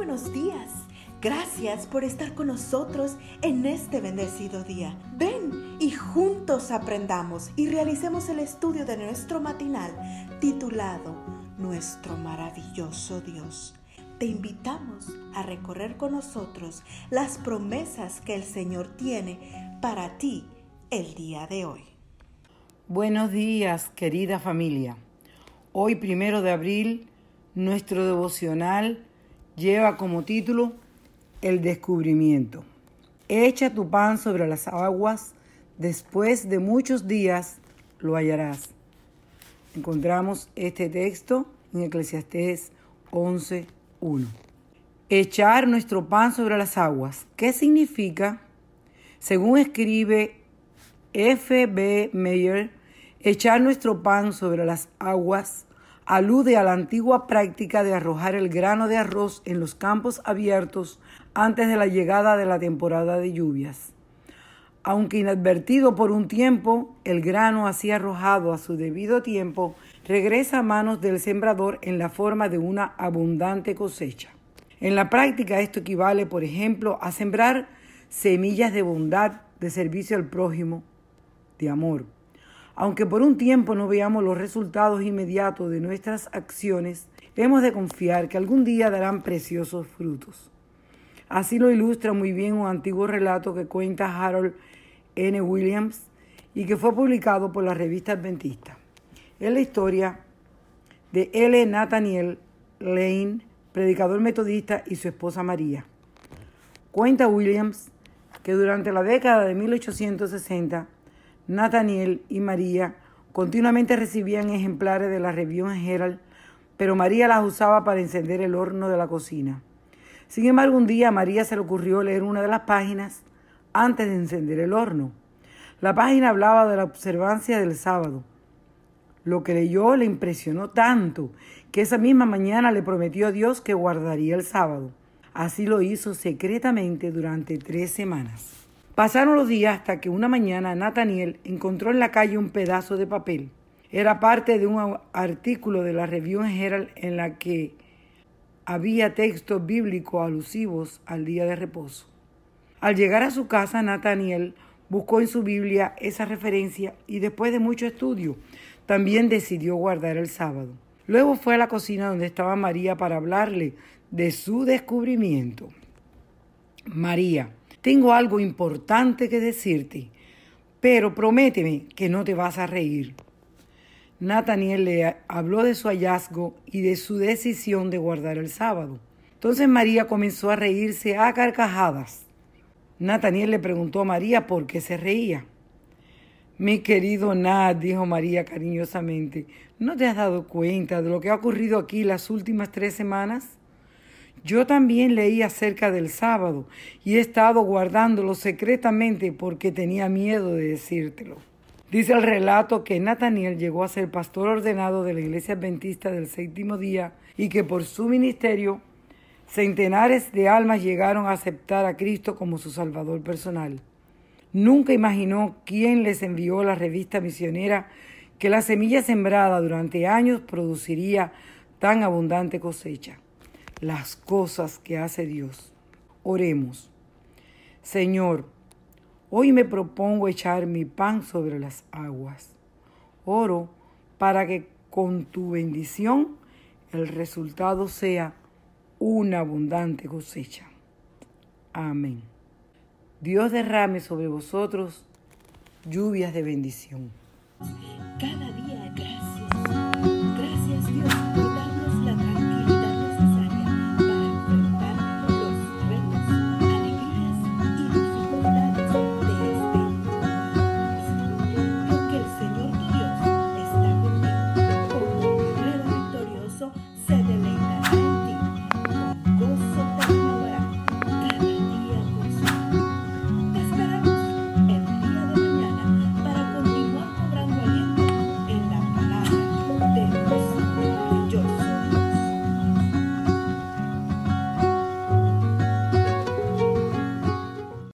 buenos días. Gracias por estar con nosotros en este bendecido día. Ven y juntos aprendamos y realicemos el estudio de nuestro matinal titulado Nuestro maravilloso Dios. Te invitamos a recorrer con nosotros las promesas que el Señor tiene para ti el día de hoy. Buenos días, querida familia. Hoy, primero de abril, nuestro devocional lleva como título El descubrimiento. Echa tu pan sobre las aguas, después de muchos días lo hallarás. Encontramos este texto en Eclesiastés 11.1. Echar nuestro pan sobre las aguas. ¿Qué significa? Según escribe F. B. Meyer, echar nuestro pan sobre las aguas alude a la antigua práctica de arrojar el grano de arroz en los campos abiertos antes de la llegada de la temporada de lluvias. Aunque inadvertido por un tiempo, el grano así arrojado a su debido tiempo regresa a manos del sembrador en la forma de una abundante cosecha. En la práctica esto equivale, por ejemplo, a sembrar semillas de bondad, de servicio al prójimo, de amor. Aunque por un tiempo no veamos los resultados inmediatos de nuestras acciones, hemos de confiar que algún día darán preciosos frutos. Así lo ilustra muy bien un antiguo relato que cuenta Harold N. Williams y que fue publicado por la revista Adventista. Es la historia de L. Nathaniel Lane, predicador metodista, y su esposa María. Cuenta Williams que durante la década de 1860 Nathaniel y María continuamente recibían ejemplares de la Review Herald, pero María las usaba para encender el horno de la cocina. Sin embargo, un día a María se le ocurrió leer una de las páginas antes de encender el horno. La página hablaba de la observancia del sábado. Lo que leyó le impresionó tanto que esa misma mañana le prometió a Dios que guardaría el sábado. Así lo hizo secretamente durante tres semanas. Pasaron los días hasta que una mañana Nathaniel encontró en la calle un pedazo de papel. Era parte de un artículo de la Review Herald en la que había textos bíblicos alusivos al día de reposo. Al llegar a su casa, Nathaniel buscó en su Biblia esa referencia y después de mucho estudio, también decidió guardar el sábado. Luego fue a la cocina donde estaba María para hablarle de su descubrimiento. María, tengo algo importante que decirte, pero prométeme que no te vas a reír. Nathaniel le habló de su hallazgo y de su decisión de guardar el sábado. Entonces María comenzó a reírse a carcajadas. Nathaniel le preguntó a María por qué se reía. Mi querido Nat, dijo María cariñosamente, ¿no te has dado cuenta de lo que ha ocurrido aquí las últimas tres semanas? Yo también leí acerca del sábado y he estado guardándolo secretamente porque tenía miedo de decírtelo. Dice el relato que Nathaniel llegó a ser pastor ordenado de la iglesia adventista del séptimo día y que por su ministerio centenares de almas llegaron a aceptar a Cristo como su Salvador personal. Nunca imaginó quién les envió la revista misionera que la semilla sembrada durante años produciría tan abundante cosecha las cosas que hace Dios. Oremos. Señor, hoy me propongo echar mi pan sobre las aguas. Oro para que con tu bendición el resultado sea una abundante cosecha. Amén. Dios derrame sobre vosotros lluvias de bendición.